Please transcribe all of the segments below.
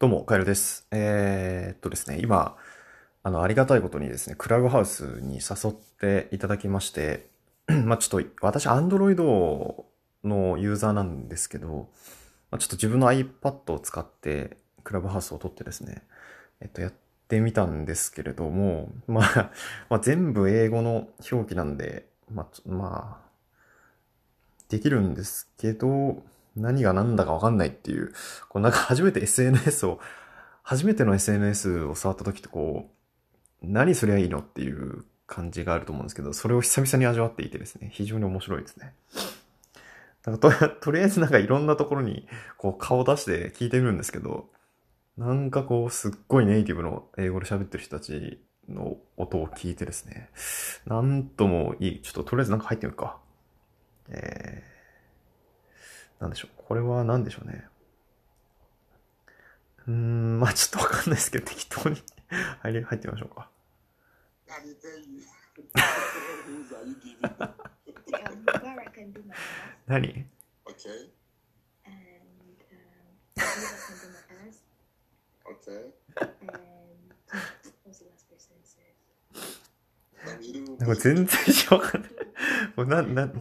どうも、カエルです。えー、っとですね、今、あの、ありがたいことにですね、クラブハウスに誘っていただきまして、まあちょっと、私、アンドロイドのユーザーなんですけど、まあ、ちょっと自分の iPad を使って、クラブハウスを取ってですね、えっと、やってみたんですけれども、まあ、まあ、全部英語の表記なんで、まあ、まあ、できるんですけど、何が何だかわかんないっていう、こうなんか初めて SNS を、初めての SNS を触った時ってこう、何すりゃいいのっていう感じがあると思うんですけど、それを久々に味わっていてですね、非常に面白いですね。なんかと とりあえずなんかいろんなところにこう顔出して聞いてみるんですけど、なんかこうすっごいネイティブの英語で喋ってる人たちの音を聞いてですね、なんともいい。ちょっととりあえずなんか入ってみるか。えー、なんでしょう。これは何でしょうね。うん、まあちょっとわかんないですけど、適当に 入り、入ってみましょうか。何？何？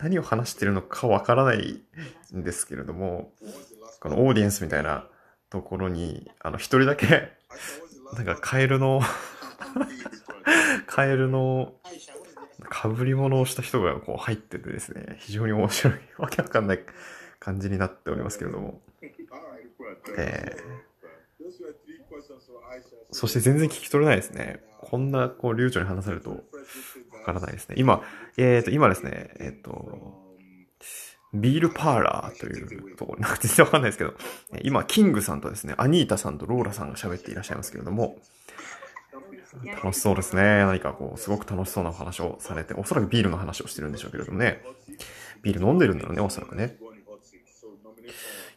何を話してるのかわからないんですけれども、このオーディエンスみたいなところに、あの、一人だけ、なんかカエルの、カエルの被り物をした人がこう入っててですね、非常に面白い、わけわかんない感じになっておりますけれども。えー、そして全然聞き取れないですね。こんなこう流暢に話されるとわからないですね。今、えっ、と、今ですね、えっ、と、ビールパーラーというところ、なんか全然わかんないですけど、今、キングさんとですね、アニータさんとローラさんが喋っていらっしゃいますけれども、楽しそうですね。何かこう、すごく楽しそうなお話をされて、おそらくビールの話をしてるんでしょうけれどもね。ビール飲んでるんだろうね、おそらくね。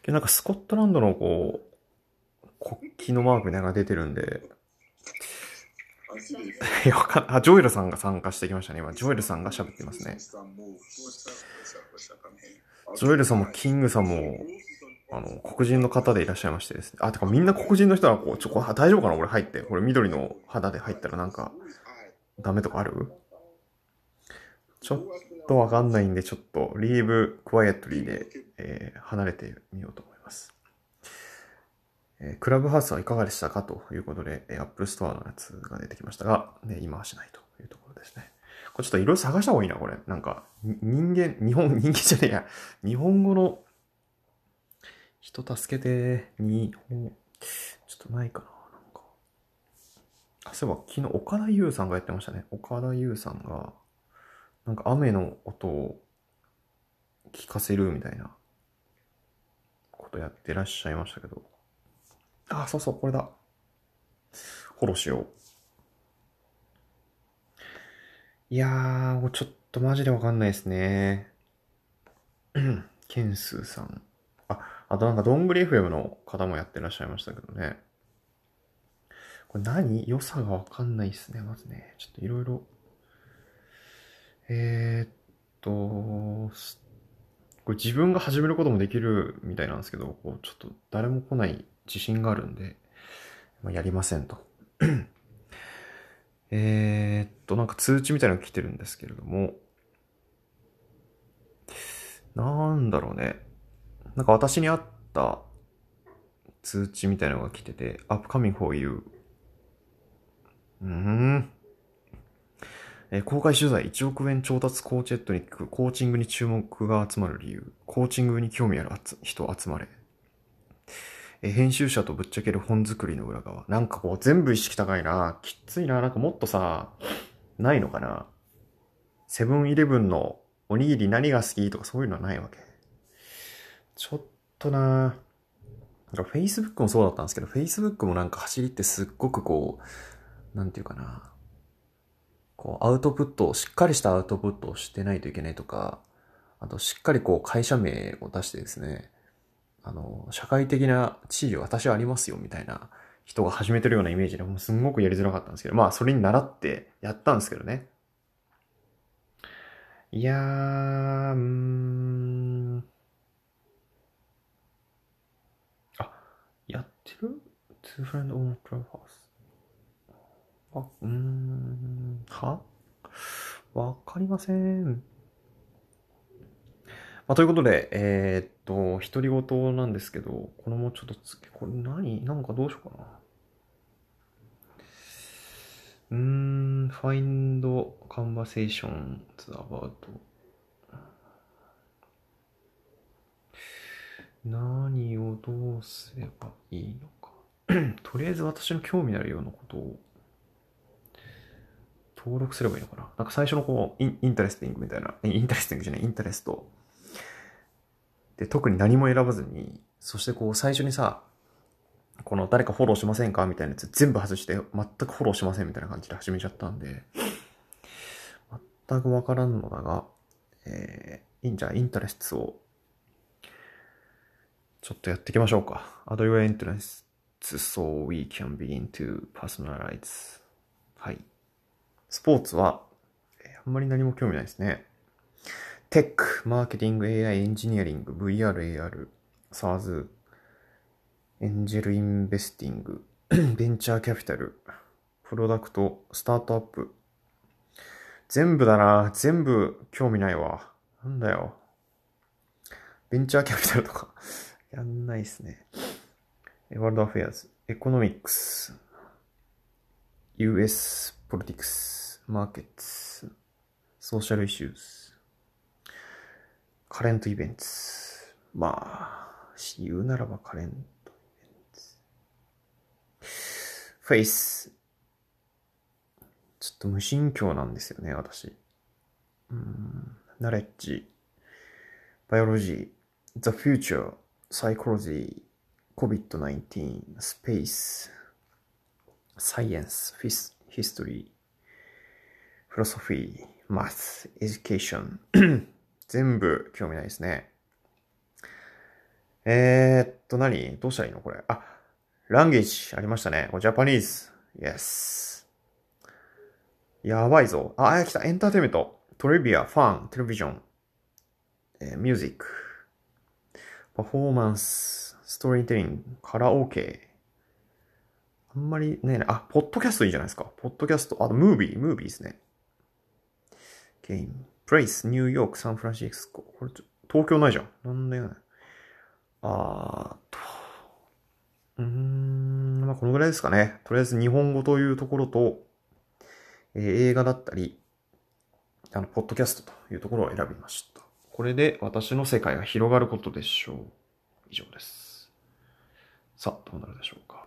なんかスコットランドのこう、国旗のマークみたいなのが出てるんで、いや、わかんあ、ジョエルさんが参加してきましたね。今、ジョエルさんが喋ってますね。ジョエルさんもキングさんも、あの、黒人の方でいらっしゃいましてですね。あ、てかみんな黒人の人はこう、ちょ、これ大丈夫かな？俺入って。これ緑の肌で入ったらなんか、ダメとかある？ちょっとわかんないんで、ちょっと、リーブクワイエットリーで、えー離れてみようと思います。えクラブハウスはいかがでしたかということで、えー、Apple Store のやつが出てきましたが、ね、今はしないというところですね。これちょっといろいろ探した方がいいな、これ。なんか、人間、日本、人間じゃねえや。日本語の人助けて、日本、ちょっとないかな、なんか。あ、そういえば昨日岡田優さんがやってましたね。岡田優さんが、なんか雨の音を聞かせるみたいなことやってらっしゃいましたけど。あ、そうそう、これだ。フォローしよう。いやー、ちょっとマジでわかんないですね。ケンスーさん。あ、あとなんかどんぐり FM の方もやってらっしゃいましたけどね。これ何？良さがわかんないですね、まずね。ちょっといろいろ。えー、っと、これ自分が始めることもできるみたいなんですけど、こうちょっと誰も来ない自信があるんで、まあ、やりませんと。えっと、なんか通知みたいなのが来てるんですけれども、なんだろうね。なんか私にあった通知みたいなのが来てて、upcoming for you. うーん。えー公開取材1億円調達コーチェットに聞くコーチングに注目が集まる理由。コーチングに興味ある人集まれ。え編集者とぶっちゃける本作りの裏側。なんかこう全部意識高いな。きついな。なんかもっとさ、ないのかな。セブンイレブンのおにぎり何が好きとかそういうのはないわけ。ちょっとななんか Facebook もそうだったんですけど、Facebook もなんか走りってすっごくこう、なんていうかな。こう、アウトプットを、しっかりしたアウトプットをしてないといけないとか、あと、しっかりこう、会社名を出してですね、あの、社会的な地位私はありますよ、みたいな人が始めてるようなイメージで、もうすんごくやりづらかったんですけど、まあ、それに習ってやったんですけどね。いやー、うーん。あ、やってる ?2 friend on clubhouse. あ、うーん、は？わかりません。まあ、ということで、えーっと、独り言なんですけど、これもちょっとつ、これ何？なんかどうしようかな。うーん、find conversations about 何をどうすればいいのか。とりあえず私の興味あるようなことを登録すればいいのかな。なんか最初のこう、 in interesting みたいな、 interesting じゃない、 interest。で、特に何も選ばずに、そしてこう最初にさ、この誰かフォローしませんか？みたいなやつ全部外して全くフォローしませんみたいな感じで始めちゃったんで、全くわからんのだが、えー、いいんじゃ、インタレストをちょっとやっていきましょうか。Add your interests so we can begin to personalize. はい。スポーツは、えーあんまり何も興味ないですね。テック、マーケティング、AI、エンジニアリング、VR、AR、SARS、エンジェルインベスティング、ベンチャーキャピタル、プロダクト、スタートアップ。全部だな。全部興味ないわ。なんだよ。ベンチャーキャピタルとか。やんないっすね。ワールドアフェアーズ、エコノミックス、US ポリティクス、マーケッツ、ソーシャルイシューズ、カレントイベント。まあ、言うならば current event。フェイス。ちょっと無信教なんですよね、私。うん、ナレッジ、バイオロジー、ザ・フューチャー、サイコロジー、COVID-19、スペース、サイエンス、フィス、ヒストリー、フィロソフィー、マス、エデュケーション、全部興味ないですね。えー、っと何、どうしたらいいのこれ？あ、ランゲージありましたね。ジャパニーズ。Yes。やばいぞ。あ、あ、来た。エンターテイメント。トリビア、ファン、テレビジョン、えーミュージック、パフォーマンス、ストーリーテリング、カラオケ。あんまりね、あ、ポッドキャストいいじゃないですか。ポッドキャスト、あと、ムービー、ムービーですね。ゲーム、プレイス、ニューヨーク、サンフランシスコ。これちょ、東京ないじゃん。なんだよね。あーと。うーん、まあ、このぐらいですかね。とりあえず日本語というところと、えー映画だったり、あの、ポッドキャストというところを選びました。これで私の世界が広がることでしょう。以上です。さあ、どうなるでしょうか。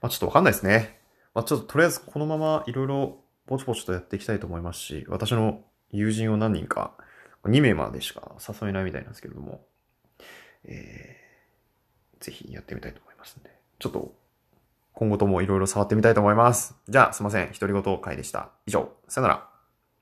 まあちょっとわかんないですね。まあちょっととりあえずこのままいろいろポチポチとやっていきたいと思いますし、私の友人を何人か、2名までしか誘えないみたいなんですけれども、えー、ぜひやってみたいと思いますんで、ちょっと今後ともいろいろ触ってみたいと思います。じゃあ、すいません。独り言会でした。以上、さよなら。